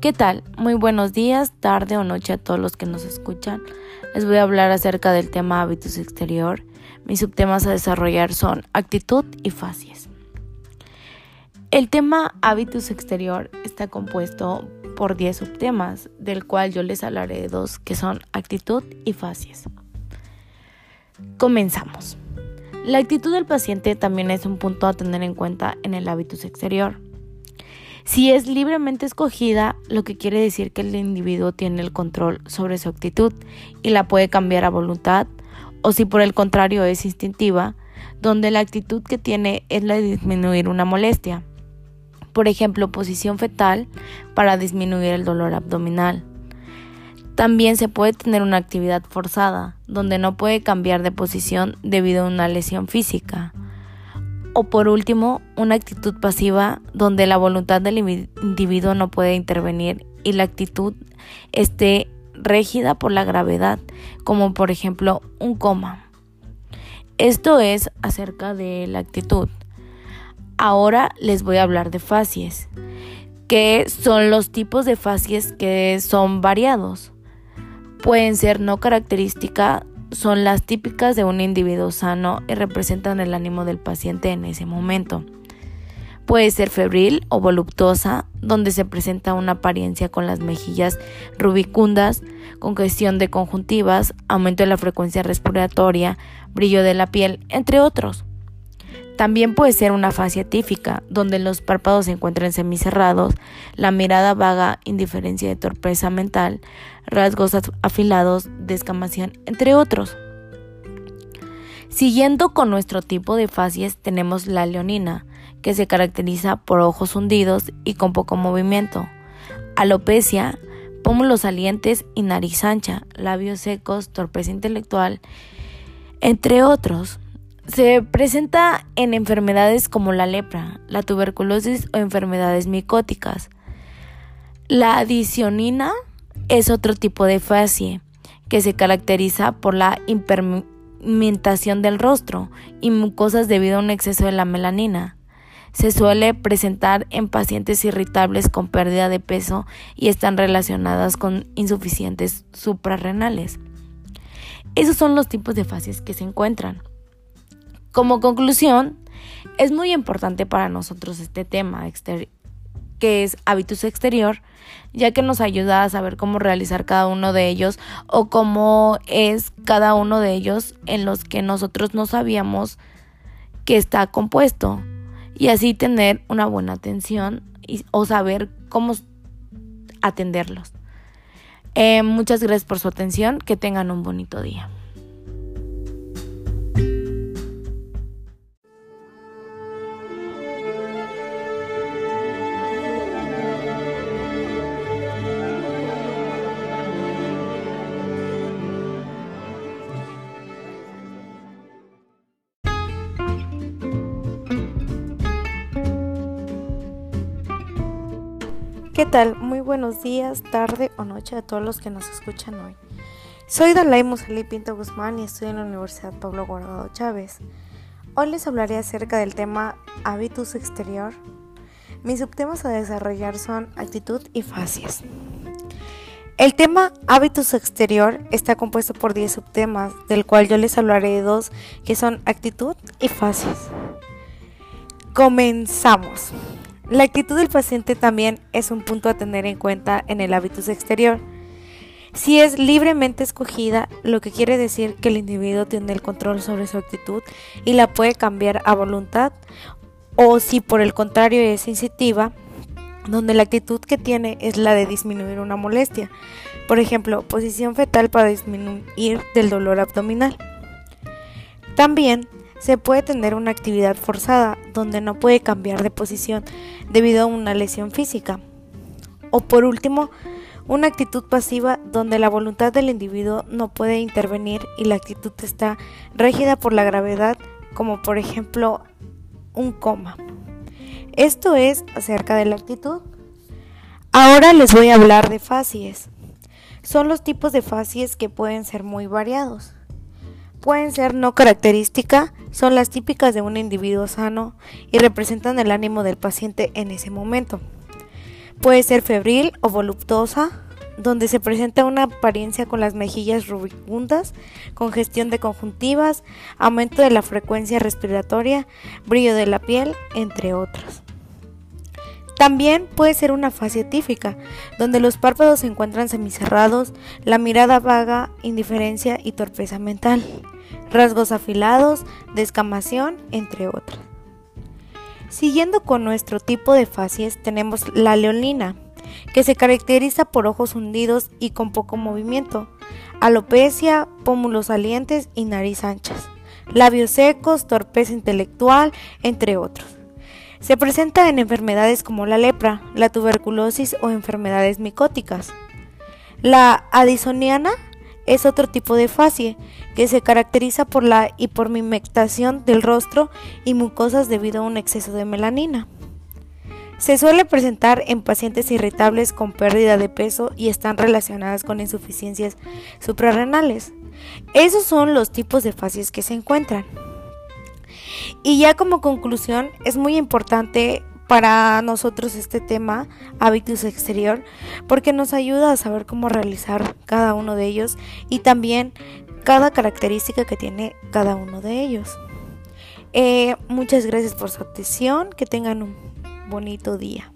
¿Qué tal? Muy buenos días, tarde o noche a todos los que nos escuchan. Les voy a hablar acerca del tema hábitos exterior. Mis subtemas a desarrollar son actitud y facies. El tema hábitos exterior está compuesto por 10 subtemas, del cual yo les hablaré de dos que son actitud y facies. Comenzamos. La actitud del paciente también es un punto a tener en cuenta en el hábitus exterior. Si es libremente escogida, lo que quiere decir que el individuo tiene el control sobre su actitud y la puede cambiar a voluntad, o si por el contrario es instintiva, donde la actitud que tiene es la de disminuir una molestia. Por ejemplo, posición fetal para disminuir el dolor abdominal. También se puede tener una actividad forzada, donde no puede cambiar de posición debido a una lesión física. O por último, una actitud pasiva donde la voluntad del individuo no puede intervenir y la actitud esté rígida por la gravedad, como por ejemplo un coma. Esto es acerca de la actitud. Ahora les voy a hablar de facies, que son los tipos de facies que son variados. Pueden ser no característica son las típicas de un individuo sano y representan el ánimo del paciente en ese momento. Puede ser febril o voluptuosa, donde se presenta una apariencia con las mejillas rubicundas, congestión de conjuntivas, aumento de la frecuencia respiratoria, brillo de la piel, entre otros. También puede ser una fase atípica, donde los párpados se encuentran semicerrados, la mirada vaga, indiferencia de torpeza mental, rasgos afilados, descamación, entre otros. Siguiendo con nuestro tipo de facies tenemos la leonina, que se caracteriza por ojos hundidos y con poco movimiento, alopecia, pómulos salientes y nariz ancha, labios secos, torpeza intelectual, entre otros. Se presenta en enfermedades como la lepra, la tuberculosis o enfermedades micóticas. La adicionina es otro tipo de facie que se caracteriza por la hiperpigmentación del rostro y mucosas debido a un exceso de la melanina. Se suele presentar en pacientes irritables con pérdida de peso y están relacionadas con insuficientes suprarrenales. Esos son los tipos de facies que se encuentran. Como conclusión, es muy importante para nosotros este tema que es hábitos exterior, ya que nos ayuda a saber cómo realizar cada uno de ellos o cómo es cada uno de ellos en los que nosotros no sabíamos que está compuesto y así tener una buena atención o saber cómo atenderlos. Eh, muchas gracias por su atención, que tengan un bonito día. ¿Qué tal? Muy buenos días, tarde o noche a todos los que nos escuchan hoy. Soy Dalai Musalí Pinto Guzmán y estoy en la Universidad Pablo Guardado Chávez. Hoy les hablaré acerca del tema hábitus exterior. Mis subtemas a desarrollar son actitud y facies. El tema hábitus exterior está compuesto por 10 subtemas, del cual yo les hablaré de dos que son actitud y facies. Comenzamos. La actitud del paciente también es un punto a tener en cuenta en el hábitus exterior. Si es libremente escogida, lo que quiere decir que el individuo tiene el control sobre su actitud y la puede cambiar a voluntad, o si por el contrario es sensitiva, donde la actitud que tiene es la de disminuir una molestia. Por ejemplo, posición fetal para disminuir del dolor abdominal. También se puede tener una actividad forzada donde no puede cambiar de posición debido a una lesión física. O por último, una actitud pasiva donde la voluntad del individuo no puede intervenir y la actitud está rígida por la gravedad, como por ejemplo un coma. Esto es acerca de la actitud. Ahora les voy a hablar de facies. Son los tipos de facies que pueden ser muy variados. Pueden ser no característica, son las típicas de un individuo sano y representan el ánimo del paciente en ese momento. Puede ser febril o voluptuosa, donde se presenta una apariencia con las mejillas rubicundas, congestión de conjuntivas, aumento de la frecuencia respiratoria, brillo de la piel, entre otros. También puede ser una fase típica, donde los párpados se encuentran semicerrados, la mirada vaga, indiferencia y torpeza mental, rasgos afilados, descamación, entre otros. Siguiendo con nuestro tipo de facies tenemos la leonina, que se caracteriza por ojos hundidos y con poco movimiento, alopecia, pómulos salientes y nariz anchas, labios secos, torpeza intelectual, entre otros. Se presenta en enfermedades como la lepra, la tuberculosis o enfermedades micóticas. La adisoniana es otro tipo de facie que se caracteriza por la hipormimectación del rostro y mucosas debido a un exceso de melanina. Se suele presentar en pacientes irritables con pérdida de peso y están relacionadas con insuficiencias suprarrenales. Esos son los tipos de facies que se encuentran. Y ya como conclusión, es muy importante para nosotros este tema, hábitos exterior, porque nos ayuda a saber cómo realizar cada uno de ellos y también cada característica que tiene cada uno de ellos. Eh, muchas gracias por su atención, que tengan un bonito día.